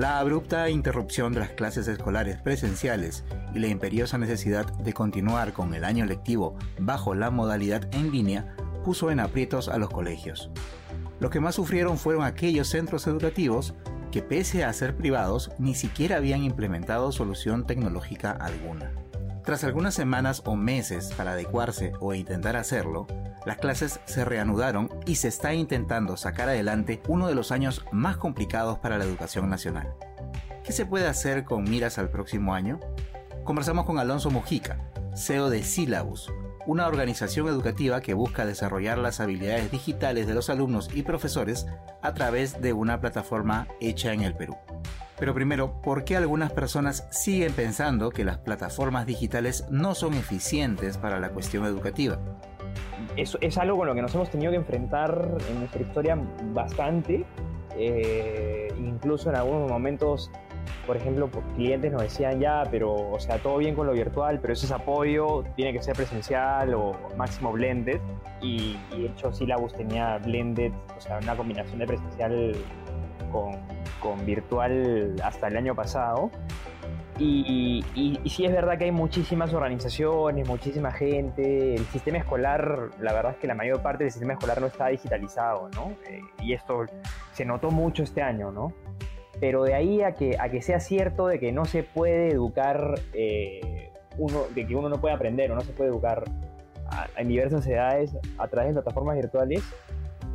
La abrupta interrupción de las clases escolares presenciales y la imperiosa necesidad de continuar con el año lectivo bajo la modalidad en línea puso en aprietos a los colegios. Los que más sufrieron fueron aquellos centros educativos que pese a ser privados ni siquiera habían implementado solución tecnológica alguna. Tras algunas semanas o meses para adecuarse o intentar hacerlo, las clases se reanudaron y se está intentando sacar adelante uno de los años más complicados para la educación nacional. ¿Qué se puede hacer con miras al próximo año? Conversamos con Alonso Mojica, CEO de Syllabus, una organización educativa que busca desarrollar las habilidades digitales de los alumnos y profesores a través de una plataforma hecha en el Perú. Pero primero, ¿por qué algunas personas siguen pensando que las plataformas digitales no son eficientes para la cuestión educativa? Es, algo con lo que nos hemos tenido que enfrentar en nuestra historia bastante. Eh, incluso en algunos momentos, por ejemplo, clientes nos decían ya, pero, o sea, todo bien con lo virtual, pero ese es apoyo, tiene que ser presencial o máximo blended. Y, y de hecho, Syllabus tenía blended, o sea, una combinación de presencial con, con virtual hasta el año pasado. Y, y, y, sí es verdad que hay muchísimas organizaciones, muchísima gente. El sistema escolar, la verdad es que la mayor parte del sistema escolar no está digitalizado, ¿no? Eh, y esto se notó mucho este año, ¿no? Pero de ahí a que, a que sea cierto de que no se puede educar, eh, uno, de que uno no puede aprender o no se puede educar en diversas edades a través de plataformas virtuales,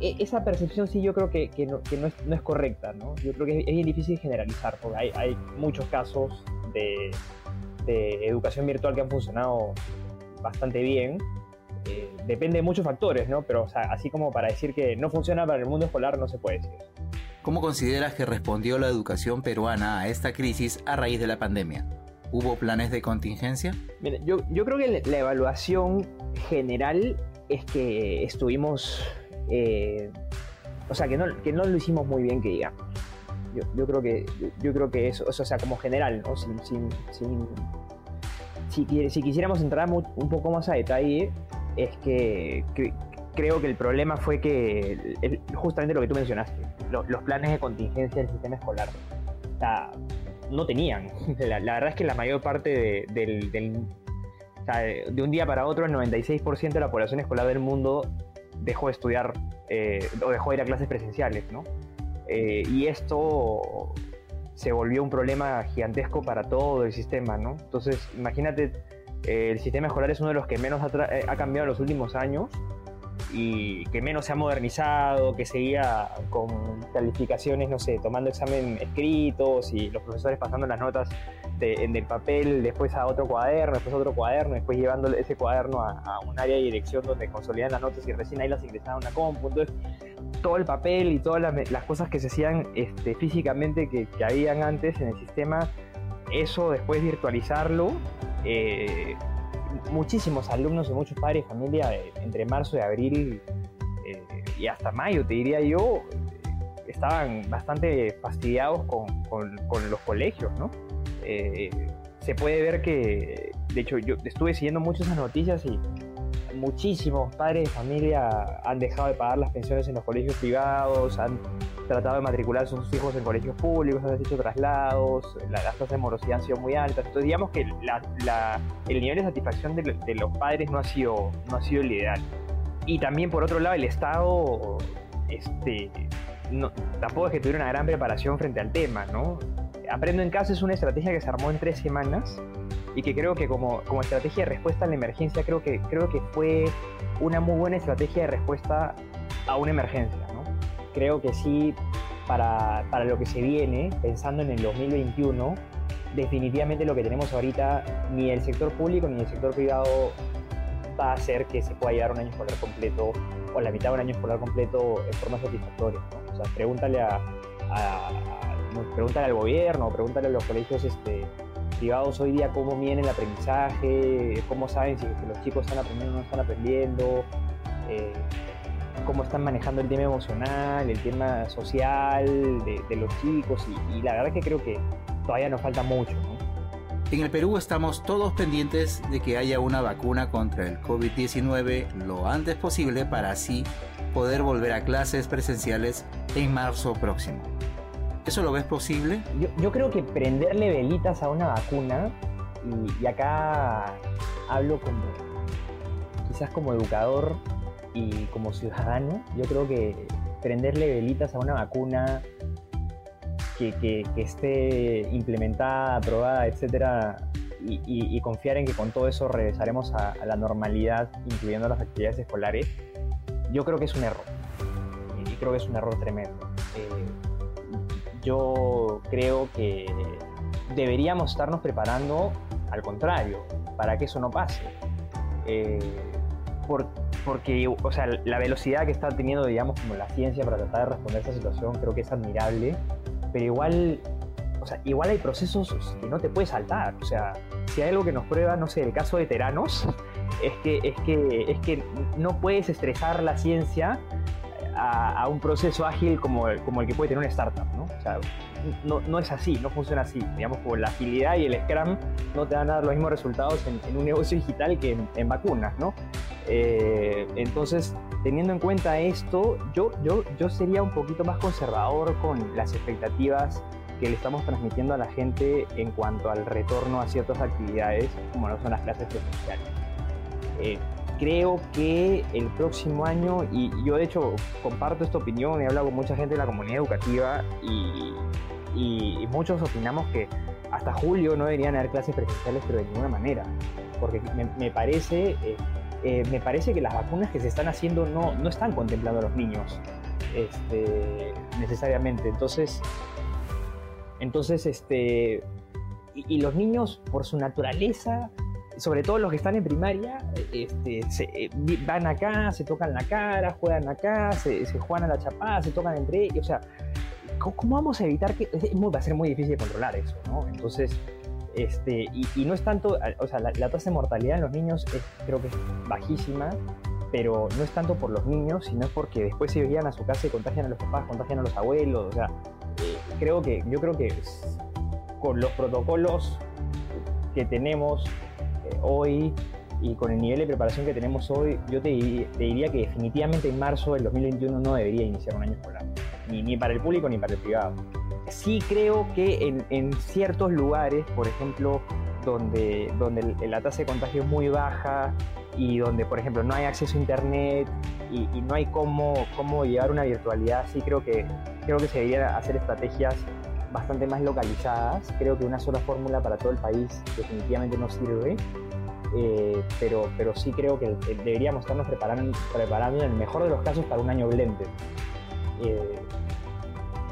e, esa percepción sí yo creo que, que, no, que no, es, no, es, correcta, ¿no? Yo creo que es bien difícil generalizar, porque hay, hay muchos casos de, de, educación virtual que han funcionado bastante bien. Eh, depende de muchos factores, ¿no? Pero o sea, así como para decir que no funciona para el mundo escolar no se puede decir. ¿Cómo consideras que respondió la educación peruana a esta crisis a raíz de la pandemia? ¿Hubo planes de contingencia? Mira, yo, yo creo que la evaluación general es que estuvimos, eh, o sea, que no, que no lo hicimos muy bien, que digamos. Yo, creo que yo, creo que eso, o sea, como general, ¿no? Sin, sin, sin si, si, quisiéramos entrar un poco más a detalle, es que, creo que el problema fue que justamente lo que tú mencionaste, lo, los planes de contingencia del sistema escolar, o sea, no tenían. La, verdad es que la mayor parte de, del, del o sea, de un día para otro, el 96% de la población escolar del mundo dejó de estudiar eh, o dejó de ir a clases presenciales, ¿no? Eh, y esto se volvió un problema gigantesco para todo el sistema, ¿no? Entonces, imagínate, eh, el sistema escolar es uno de los que menos ha, ha, cambiado en los últimos años y que menos se ha modernizado, que seguía con calificaciones, no sé, tomando examen escritos y los profesores pasando las notas de, en el papel, después a otro cuaderno, después a otro cuaderno, después llevando ese cuaderno a, a un área de dirección donde consolidan las notas y recién ahí las ingresaban a una compu. Entonces, todo el papel y todas las, cosas que se hacían este, físicamente que, que, habían antes en el sistema, eso después virtualizarlo, eh, muchísimos alumnos y muchos padres y familia eh, entre marzo y abril eh, y hasta mayo, te diría yo, estaban bastante fastidiados con, los colegios, ¿no? Se puede ver que, de hecho, yo estuve siguiendo mucho esas noticias y muchísimos padres de familia han dejado de pagar las pensiones en los colegios privados, han tratado de matricular a sus hijos en colegios públicos, han hecho traslados, la, las tasas de morosidad han sido muy altas. Entonces, digamos que la, la, el nivel de satisfacción de, de, los padres no ha, sido, no ha sido el ideal. Y también, por otro lado, el Estado este, no, tampoco es que tuviera una gran preparación frente al tema, ¿no? Aprendo en casa es una estrategia que se armó en tres semanas y que creo que como, como estrategia de respuesta a la emergencia creo que, creo que fue una muy buena estrategia de respuesta a una emergencia. ¿no? Creo que sí, para, para lo que se viene, pensando en el 2021, definitivamente lo que tenemos ahorita, ni el sector público ni el sector privado va a hacer que se pueda llevar un año escolar completo o la mitad de un año escolar completo en forma satisfactoria. ¿no? O sea, pregúntale a, pregúntale al gobierno, pregúntale a los colegios este, privados hoy día cómo viene el aprendizaje, cómo saben si los chicos están aprendiendo o no están aprendiendo, eh, cómo están manejando el tema emocional, el tema social de, los chicos y, la verdad que creo que todavía nos falta mucho. En el Perú estamos todos pendientes de que haya una vacuna contra el COVID-19 lo antes posible para así poder volver a clases presenciales en marzo próximo. ¿Eso lo ves posible? Yo, creo que prenderle velitas a una vacuna, y, acá hablo como quizás como educador y como ciudadano, yo creo que prenderle velitas a una vacuna que, esté implementada, aprobada, etcétera, y, confiar en que con todo eso regresaremos a, la normalidad, incluyendo las actividades escolares, yo creo que es un error. Y creo que es un error tremendo. Eh, yo creo que deberíamos estarnos preparando al contrario, para que eso no pase. Eh, porque, o sea, la velocidad que está teniendo, digamos, como la ciencia para tratar de responder a esta situación, creo que es admirable, pero igual, o sea, igual hay procesos que no te puedes saltar. O sea, si hay algo que nos prueba, no sé, el caso de Teranos, es que, es que, es que no puedes estresar la ciencia a, un proceso ágil como, como el que puede tener una startup, no, no, es así, no funciona así. Digamos, como la agilidad y el Scrum no te van a dar los mismos resultados en, un negocio digital que en, vacunas, ¿no? Eh, entonces, teniendo en cuenta esto, yo, yo, yo sería un poquito más conservador con las expectativas que le estamos transmitiendo a la gente en cuanto al retorno a ciertas actividades, como no son las clases presenciales. Eh, creo que el próximo año, y yo de hecho comparto esta opinión, he hablado con mucha gente de la comunidad educativa y, muchos opinamos que hasta julio no deberían haber clases presenciales, pero de ninguna manera, porque me, parece, eh, eh, me parece que las vacunas que se están haciendo no, no están contemplando a los niños este, necesariamente. Entonces, entonces este, y los niños por su naturaleza sobre todo los que están en primaria, este, se, eh, van acá, se tocan la cara, juegan acá, se, juegan a la chapada, se tocan entre ellos. O sea, ¿cómo, vamos a evitar que.? va a ser muy difícil controlar eso, ¿no? Entonces, este, y, no es tanto. O sea, la, tasa de mortalidad en los niños es, creo que es bajísima, pero no es tanto por los niños, sino porque después se llegan a su casa y contagian a los papás, contagian a los abuelos. O sea, eh, creo que, yo creo que con los protocolos que tenemos hoy y con el nivel de preparación que tenemos hoy, yo te, diría que definitivamente en marzo del 2021 no debería iniciar un año escolar, ni, ni para el público ni para el privado. Sí creo que en, en ciertos lugares, por ejemplo, donde, donde la tasa de contagio es muy baja y donde, por ejemplo, no hay acceso a Internet y, y, no hay cómo, cómo llevar una virtualidad, sí creo que, creo que se deberían hacer estrategias bastante más localizadas. Creo que una sola fórmula para todo el país definitivamente no sirve. Eh, pero, pero sí creo que deberíamos estarnos preparando, preparando en el mejor de los casos para un año blended. Eh,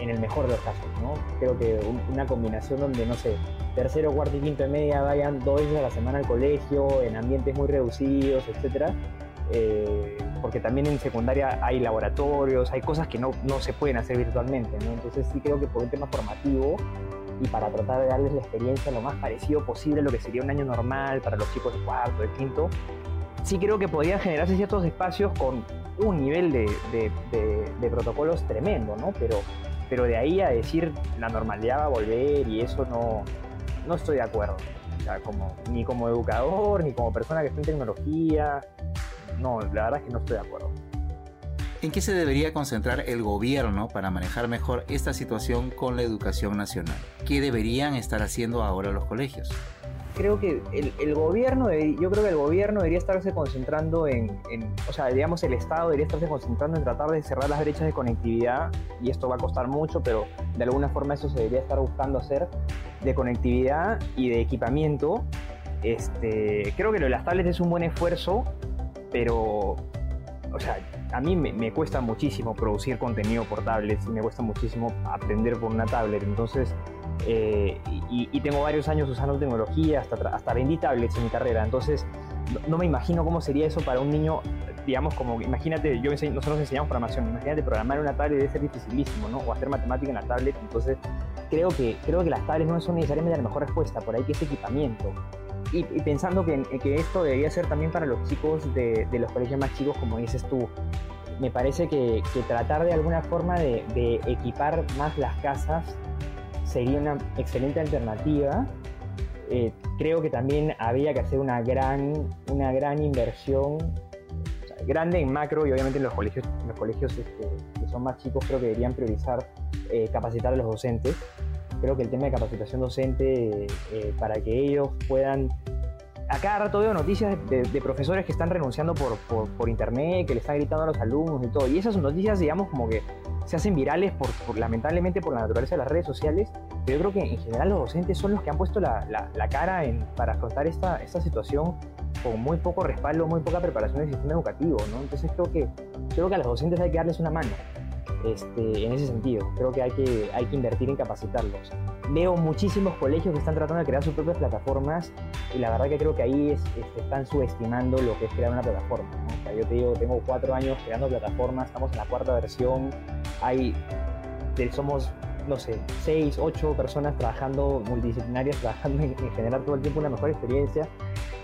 en el mejor de los casos, ¿no? Creo que una combinación donde, no sé, tercero, cuarto y quinto de media vayan dos veces a la semana al colegio, en ambientes muy reducidos, etcétera, eh, porque también en secundaria hay laboratorios, hay cosas que no, no se pueden hacer virtualmente. Entonces sí creo que por un tema formativo y para tratar de darles la experiencia lo más parecido posible a lo que sería un año normal para los chicos de cuarto, de quinto, sí creo que podrían generarse ciertos espacios con un nivel de, de, protocolos tremendo, ¿no? Pero, pero de ahí a decir la normalidad va a volver y eso no, no estoy de acuerdo. O sea, como, ni como educador, ni como persona que está en tecnología, no, la verdad es que no estoy de acuerdo. ¿En qué se debería concentrar el gobierno para manejar mejor esta situación con la educación nacional? ¿Qué deberían estar haciendo ahora los colegios? Creo que el, gobierno, yo creo que el gobierno debería estarse concentrando en, o sea, digamos el Estado debería estarse concentrando en tratar de cerrar las brechas de conectividad y esto va a costar mucho, pero de alguna forma eso se debería estar buscando hacer de conectividad y de equipamiento. Este, creo que lo de las tablets es un buen esfuerzo, pero, o sea, a mí me, cuesta muchísimo producir contenido por tablets y me cuesta muchísimo aprender por una tablet. Entonces, eh, y, tengo varios años usando tecnología, hasta, hasta vendí tablets en mi carrera. Entonces, no, me imagino cómo sería eso para un niño, digamos, como, imagínate, yo nosotros enseñamos programación, imagínate programar una tablet debe ser dificilísimo, ¿no? O hacer matemática en la tablet. Entonces, creo que, creo que las tablets no son necesariamente la mejor respuesta, por ahí que es equipamiento. Y, pensando que, que, esto debería ser también para los chicos de, de, los colegios más chicos, como dices tú, me parece que, tratar de alguna forma de, equipar más las casas sería una excelente alternativa. Eh, creo que también había que hacer una gran, una gran inversión, grande en macro y obviamente en los colegios, los colegios este, que son más chicos creo que deberían priorizar eh, capacitar a los docentes. Creo que el tema de capacitación docente eh, para que ellos puedan a cada rato veo noticias de, profesores que están renunciando por, por, internet, que le están gritando a los alumnos y todo. Y esas noticias, digamos, como que se hacen virales por, lamentablemente por la naturaleza de las redes sociales. Pero yo creo que en general los docentes son los que han puesto la, la, cara en, para afrontar esta, esta situación con muy poco respaldo, muy poca preparación del sistema educativo, ¿no? Entonces creo que, creo que a los docentes hay que darles una mano. Este, en ese sentido. Creo que hay, que hay que invertir en capacitarlos. Veo muchísimos colegios que están tratando de crear sus propias plataformas y la verdad que creo que ahí están subestimando lo que es crear una plataforma. yo te digo, tengo cuatro años creando plataformas, estamos en la cuarta versión, hay, somos no sé, seis, ocho personas trabajando, multidisciplinarias, trabajando en, generar todo el tiempo una mejor experiencia.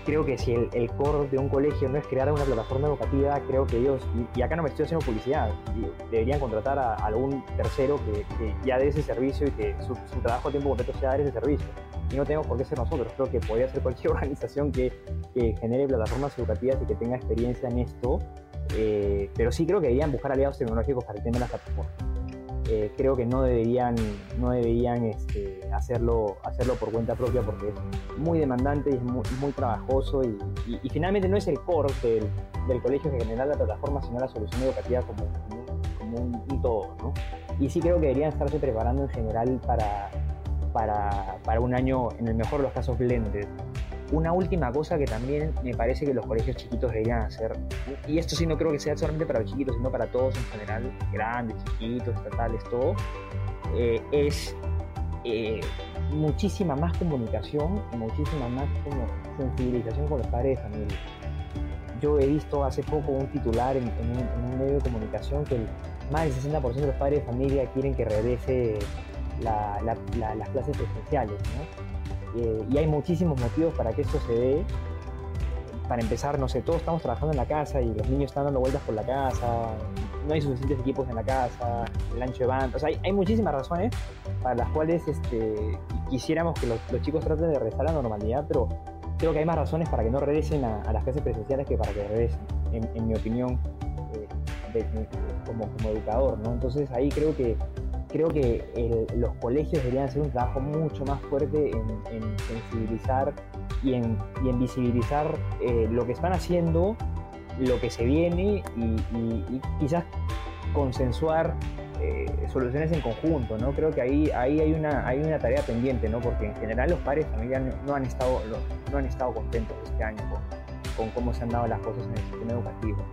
Creo que si el, core de un colegio no es crear una plataforma educativa, creo que ellos, y, acá no me estoy haciendo publicidad, deberían contratar a, algún tercero que, ya dé ese servicio y que su, trabajo a tiempo completo sea dar ese servicio. Y no tenemos por qué ser nosotros, creo que podría ser cualquier organización que, genere plataformas educativas y que tenga experiencia en esto, eh, pero sí creo que deberían buscar aliados tecnológicos para el tema de las plataformas. Eh, creo que no deberían, no deberían este, hacerlo, hacerlo por cuenta propia porque es muy demandante y es muy, trabajoso y, finalmente no es el core del, colegio que genera la plataforma, sino la solución educativa como, como, un, todo. ¿no? Y sí creo que deberían estarse preparando en general para, para, para un año, en el mejor de los casos, blended una última cosa que también me parece que los colegios chiquitos deberían hacer, y esto sí no creo que sea solamente para los chiquitos, sino para todos en general, grandes, chiquitos, estatales, todo, eh, es eh, muchísima más comunicación, muchísima más como sensibilización con los padres de familia. Yo he visto hace poco un titular en, un, medio de comunicación que más del 60% de los padres de familia quieren que regrese las clases presenciales. Eh, y hay muchísimos motivos para que eso se dé. Para empezar, no sé, todos estamos trabajando en la casa y los niños están dando vueltas por la casa, no hay suficientes equipos en la casa, el ancho de banda, o sea, hay, muchísimas razones para las cuales este, quisiéramos que los, chicos traten de regresar a la normalidad, pero creo que hay más razones para que no regresen a, las clases presenciales que para que regresen, en, mi opinión, eh, como, como educador, ¿no? Entonces ahí creo que creo que los colegios deberían hacer un trabajo mucho más fuerte en, sensibilizar y en, visibilizar eh, lo que están haciendo, lo que se viene y, quizás consensuar eh, soluciones en conjunto, ¿no? Creo que ahí, hay, una, tarea pendiente, ¿no? Porque en general los padres de familia no han estado, no han estado contentos este año con cómo se han dado las cosas en el sistema educativo.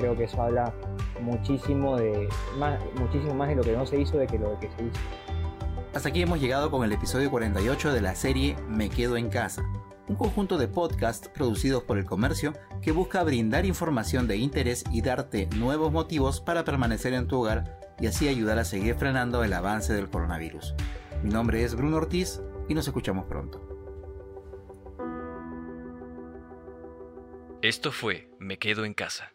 Creo que eso habla muchísimo, de, más, muchísimo más de lo que no se hizo de que lo que se hizo. Hasta aquí hemos llegado con el episodio 48 de la serie Me Quedo en Casa, un conjunto de podcasts producidos por el comercio que busca brindar información de interés y darte nuevos motivos para permanecer en tu hogar y así ayudar a seguir frenando el avance del coronavirus. Mi nombre es Bruno Ortiz y nos escuchamos pronto. Esto fue Me Quedo en Casa.